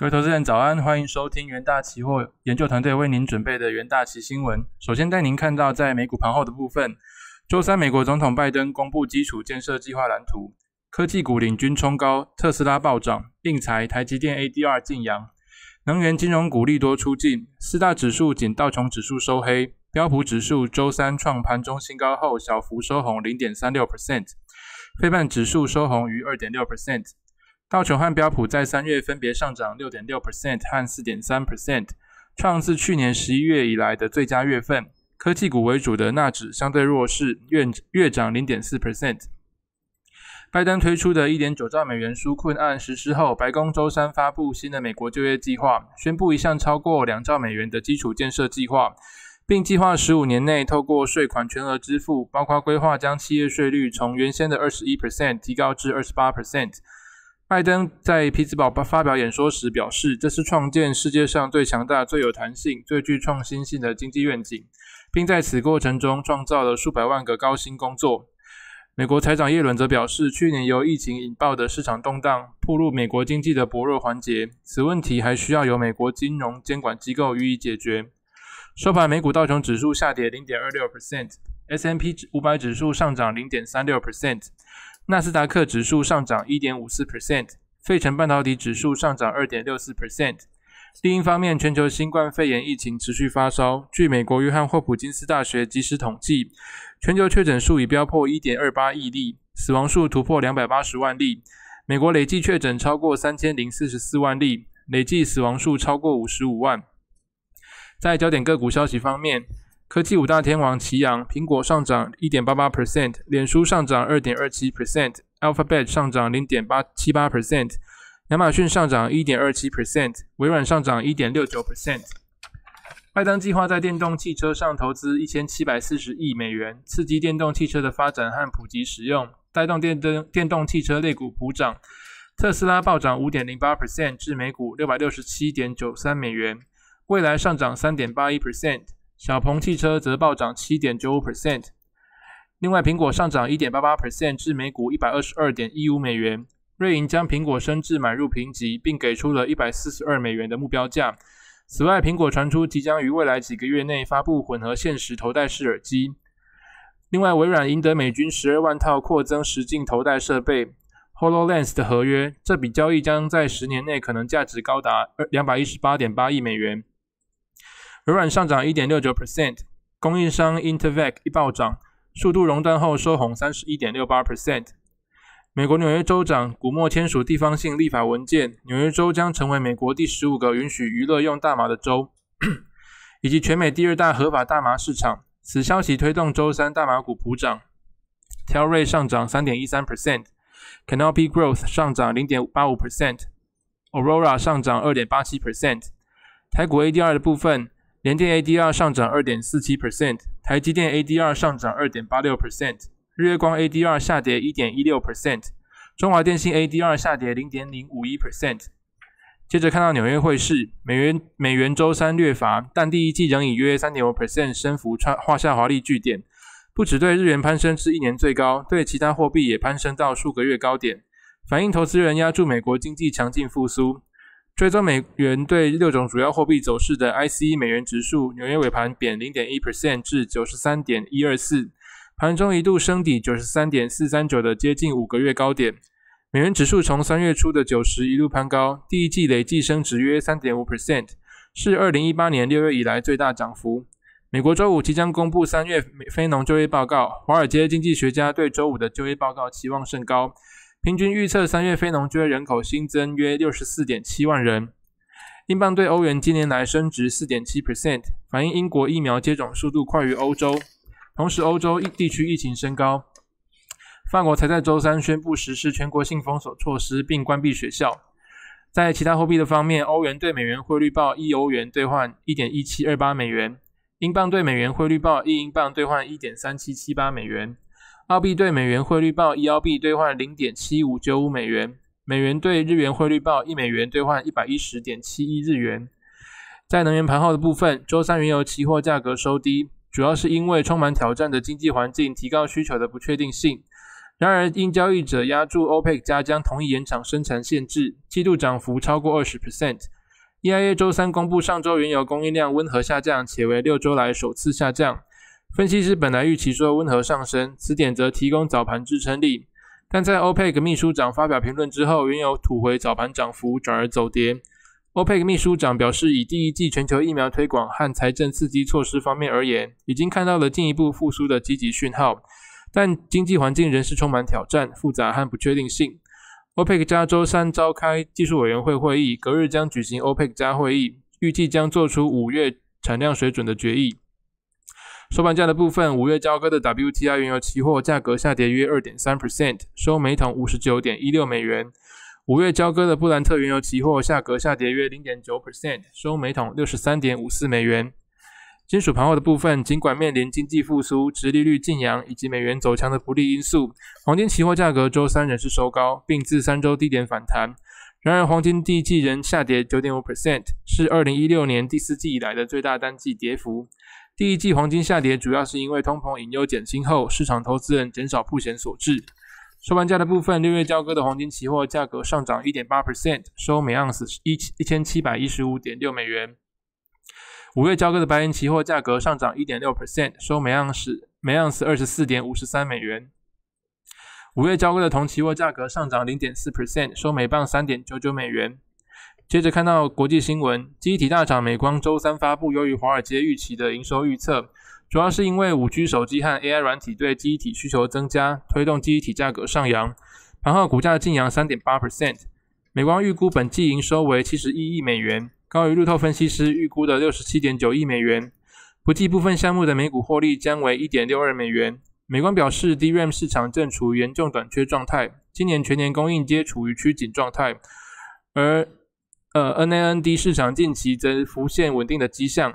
各位投资人早安，欢迎收听元大期货研究团队为您准备的元大期新闻。首先带您看到在美股盘后的部分，周三美国总统拜登公布基础建设计划蓝图，科技股领军冲高，特斯拉暴涨，应材、台积电 ADR 晋阳，能源金融股利多出尽，四大指数仅道琼指数收黑，标普指数周三创盘中新高后小幅收红零点三六 percent，非半指数收红逾二点六 percent。道琼和标普在三月分别上涨六点六 percent 和四点三 percent，创自去年十一月以来的最佳月份。科技股为主的纳指相对弱势，月月涨零点四 percent。拜登推出的一点九兆美元纾困案实施后，白宫周三发布新的美国就业计划，宣布一项超过两兆美元的基础建设计划，并计划十五年内透过税款全额支付，包括规划将企业税率从原先的二十一 percent 提高至二十八 percent。拜登在匹兹堡发表演说时表示，这是创建世界上最强大、最有弹性、最具创新性的经济愿景，并在此过程中创造了数百万个高薪工作。美国财长耶伦则表示，去年由疫情引爆的市场动荡，暴露美国经济的薄弱环节，此问题还需要由美国金融监管机构予以解决。收盘，美股道琼指数下跌零点二六 percent，S M P 五百指数上涨零点三六 percent。纳斯达克指数上涨一点五四 percent，费城半导体指数上涨二点六四 percent。另一方面，全球新冠肺炎疫情持续发烧。据美国约翰霍普金斯大学即时统计，全球确诊数已飙破一点二八亿例，死亡数突破两百八十万例。美国累计确诊超过三千零四十四万例，累计死亡数超过五十五万。在焦点个股消息方面。科技五大天王齐扬，苹果上涨一点八八 percent，脸书上涨二点二七 percent，Alphabet 上涨零点八七八 percent，亚马逊上涨一点二七 percent，微软上涨一点六九 percent。拜登计划在电动汽车上投资一千七百四十亿美元，刺激电动汽车的发展和普及使用，带动电灯电动汽车类股普涨。特斯拉暴涨五点零八 percent 至每股六百六十七点九三美元，未来上涨三点八一 percent。小鹏汽车则暴涨七点九五 percent，另外苹果上涨一点八八 percent 至每股一百二十二点一五美元。瑞银将苹果升至买入评级，并给出了一百四十二美元的目标价。此外，苹果传出即将于未来几个月内发布混合现实头戴式耳机。另外，微软赢得美军十二万套扩增实境头戴设备 HoloLens 的合约，这笔交易将在十年内可能价值高达二两百一十八点八亿美元。微软上涨一点六九 percent，供应商 Intervac 一暴涨，速度熔断后收红三十一点六八 percent。美国纽约州长古默签署地方性立法文件，纽约州将成为美国第十五个允许娱乐用大麻的州，以及全美第二大合法大麻市场。此消息推动周三大麻股普涨 t e l r a y 上涨三点一三 percent，Canopy Growth 上涨零点八五 percent，Aurora 上涨二点八七 percent。台股 ADR 的部分。联电 ADR 上涨二点四七 percent，台积电 ADR 上涨二点八六 percent，日月光 ADR 下跌一点一六 percent，中华电信 ADR 下跌零点零五一 percent。接着看到纽约汇市，美元美元周三略乏，但第一季仍以约三点五 percent 升幅创画下华丽句点。不只对日元攀升至一年最高，对其他货币也攀升到数个月高点，反映投资人压住美国经济强劲复苏。追踪美元对六种主要货币走势的 ICE 美元指数，纽约尾盘贬零点一 percent 至九十三点一二四，盘中一度升抵九十三点四三九的接近五个月高点。美元指数从三月初的九十一路攀高，第一季累计升值约三点五 percent，是二零一八年六月以来最大涨幅。美国周五即将公布三月非农就业报告，华尔街经济学家对周五的就业报告期望甚高。平均预测三月非农就业人口新增约六十四点七万人。英镑对欧元今年来升值四点七 percent，反映英国疫苗接种速度快于欧洲。同时，欧洲地区疫情升高。法国才在周三宣布实施全国性封锁措施，并关闭学校。在其他货币的方面，欧元对美元汇率报一欧元兑换一点一七二八美元，英镑对美元汇率报一英镑兑换一点三七七八美元。澳币对美元汇率报一澳币兑换零点七五九五美元，美元对日元汇率报一美元兑换一百一十点七一日元。在能源盘后的部分，周三原油期货价格收低，主要是因为充满挑战的经济环境提高需求的不确定性。然而，因交易者压住 OPEC 加将同意延长生产限制，季度涨幅超过二十 percent。EIA 周三公布上周原油供应量温和下降，且为六周来首次下降。分析师本来预期说温和上升，此点则提供早盘支撑力。但在 OPEC 秘书长发表评论之后，原油吐回早盘涨幅，转而走跌。OPEC 秘书长表示，以第一季全球疫苗推广和财政刺激措施方面而言，已经看到了进一步复苏的积极讯号。但经济环境仍是充满挑战、复杂和不确定性。OPEC 加周三召开技术委员会会议，隔日将举行 OPEC 加会议，预计将做出五月产量水准的决议。收盘价的部分，五月交割的 WTI 原油期货价格下跌约二点三 percent，收每桶五十九点一六美元。五月交割的布兰特原油期货价格下跌约零点九 percent，收每桶六十三点五四美元。金属盘后的部分，尽管面临经济复苏、殖利率晋阳以及美元走强的不利因素，黄金期货价格周三仍是收高，并自三周低点反弹。然而，黄金第一季仍下跌九点五 percent，是二零一六年第四季以来的最大单季跌幅。第一季黄金下跌主要是因为通膨隐忧减轻后，市场投资人减少铺险所致。收盘价的部分，六月交割的黄金期货价格上涨一点八 percent，收每盎司一一千七百一十五点六美元。五月交割的白银期货价格上涨一点六 percent，收每盎司每盎司二十四点五十三美元。五月交割的铜期货价格上涨零点四 percent，收每磅三点九九美元。接着看到国际新闻，记忆体大厂美光周三发布优于华尔街预期的营收预测，主要是因为五 G 手机和 AI 软体对记忆体需求增加，推动记忆体价格上扬。盘后股价净扬三点八 percent。美光预估本季营收为七十一亿美元。高于路透分析师预估的六十七点九亿美元，不计部分项目的每股获利将为一点六二美元。美光表示，DRAM 市场正处于严重短缺状态，今年全年供应皆处于趋紧状态，而呃 NAND 市场近期则浮现稳定的迹象。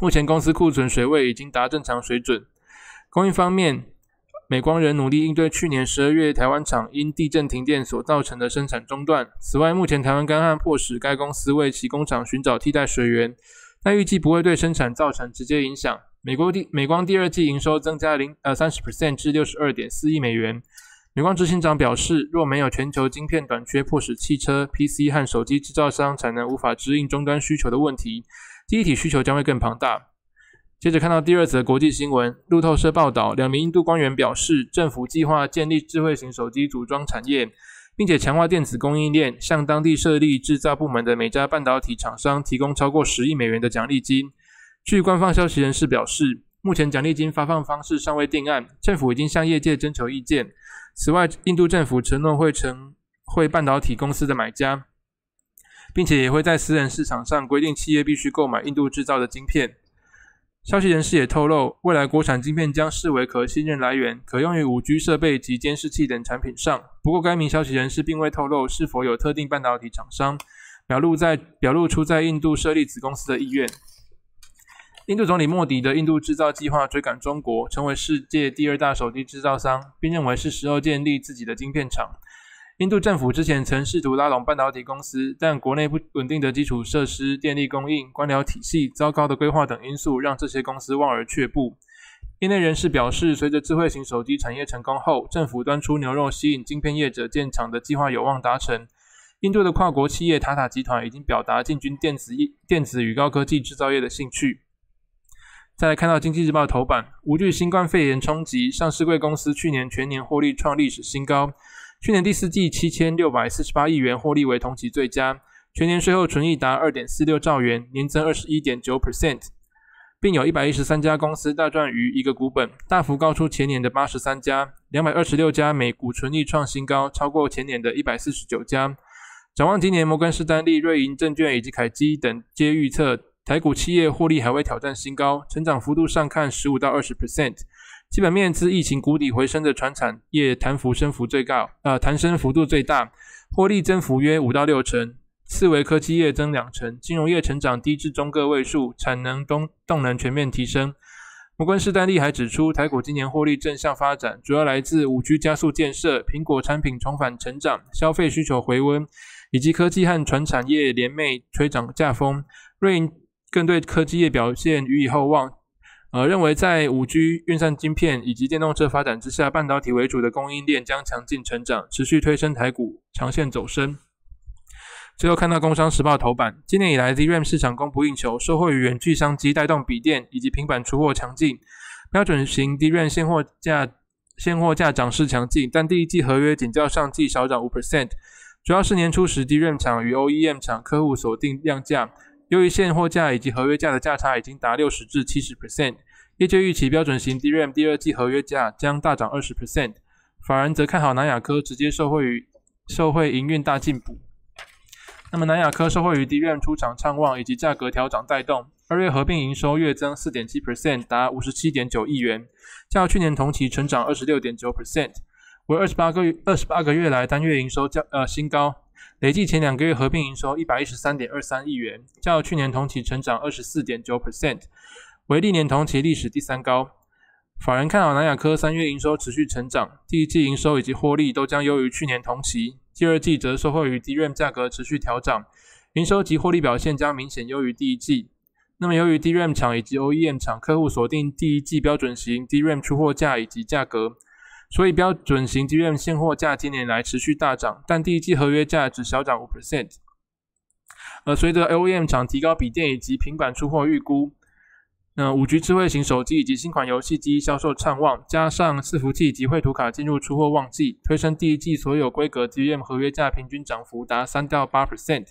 目前公司库存水位已经达正常水准。供应方面。美光仍努力应对去年十二月台湾厂因地震停电所造成的生产中断。此外，目前台湾干旱迫使该公司为其工厂寻找替代水源，但预计不会对生产造成直接影响。美国第美光第二季营收增加零呃三十 percent 至六十二点四亿美元。美光执行长表示，若没有全球晶片短缺迫使汽车、PC 和手机制造商产能无法支应终端需求的问题，第一体需求将会更庞大。接着看到第二则国际新闻，路透社报道，两名印度官员表示，政府计划建立智慧型手机组装产业，并且强化电子供应链，向当地设立制造部门的每家半导体厂商提供超过十亿美元的奖励金。据官方消息人士表示，目前奖励金发放方式尚未定案，政府已经向业界征求意见。此外，印度政府承诺会成会半导体公司的买家，并且也会在私人市场上规定企业必须购买印度制造的晶片。消息人士也透露，未来国产晶片将视为可信任来源，可用于五 G 设备及监视器等产品上。不过，该名消息人士并未透露是否有特定半导体厂商表露在表露出在印度设立子公司的意愿。印度总理莫迪的印度制造计划追赶中国，成为世界第二大手机制造商，并认为是时候建立自己的晶片厂。印度政府之前曾试图拉拢半导体公司，但国内不稳定的基础设施、电力供应、官僚体系、糟糕的规划等因素，让这些公司望而却步。业内人士表示，随着智慧型手机产业成功后，政府端出牛肉吸引晶片业者建厂的计划有望达成。印度的跨国企业塔塔集团已经表达进军电子、电子与高科技制造业的兴趣。再来看到经济日报头版，无惧新冠肺炎冲击，上市贵公司去年全年获利创历史新高。去年第四季七千六百四十八亿元获利为同期最佳，全年税后纯益达二点四六兆元，年增二十一点九 percent，并有一百一十三家公司大赚逾一个股本，大幅高出前年的八十三家，两百二十六家每股纯益创新高，超过前年的一百四十九家。展望今年，摩根士丹利、瑞银证券以及凯基等皆预测台股企业获利还会挑战新高，成长幅度上看十五到二十 percent。基本面自疫情谷底回升的船产业弹幅升幅最高，呃，弹升幅度最大，获利增幅约五到六成。次为科技业增两成，金融业成长低至中个位数，产能动动能全面提升。摩根士丹利还指出，台股今年获利正向发展，主要来自五 G 加速建设、苹果产品重返成长、消费需求回温，以及科技和船产业联袂吹涨价风。瑞银更对科技业表现予以厚望。呃，认为在五 G 运算晶片以及电动车发展之下，半导体为主的供应链将强劲成长，持续推升台股长线走升。最后看到《工商时报》头版，今年以来 DRAM 市场供不应求，受惠于远距商机带动笔电以及平板出货强劲，标准型 DRAM 现货价现货价涨势强劲，但第一季合约仅较上季少涨五 percent，主要是年初时 DRAM 厂与 OEM 厂客户锁定量价。由于现货价以及合约价的价差已经达六十至七十 percent，业界预期标准型 DRAM 第二季合约价将大涨二十 percent。法人则看好南亚科，直接受惠于受惠营运大进步。那么南亚科受惠于 DRAM 出厂畅旺以及价格调涨带动，二月合并营收月增四点七 percent，达五十七点九亿元，较去年同期成长二十六点九 percent，为二十八个月二十八个月来单月营收较呃新高。累计前两个月合并营收一百一十三点二三亿元，较去年同期成长二十四点九 percent，为历年同期历史第三高。法人看好南亚科三月营收持续成长，第一季营收以及获利都将优于去年同期，第二季则受惠于 DRAM 价格持续调涨，营收及获利表现将明显优于第一季。那么由于 DRAM 厂以及 OEM 厂客户锁定第一季标准型 DRAM 出货价以及价格。所以标准型 DRAM 现货价今年来持续大涨，但第一季合约价只小涨五 percent。而随着 OEM 厂提高笔电以及平板出货预估，那五 G 智慧型手机以及新款游戏机销售畅旺，加上伺服器及绘图卡进入出货旺季，推升第一季所有规格 DRAM 合约价平均涨幅达三到八 percent。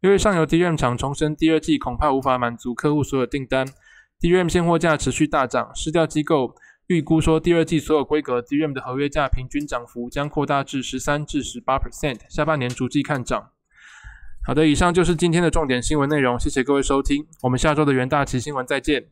由于上游 DRAM 厂重申第二季恐怕无法满足客户所有订单，DRAM 现货价持续大涨，市调机构。预估说，第二季所有规格 DRAM 的合约价平均涨幅将扩大至十三至十八 percent，下半年逐季看涨。好的，以上就是今天的重点新闻内容，谢谢各位收听，我们下周的元大旗新闻再见。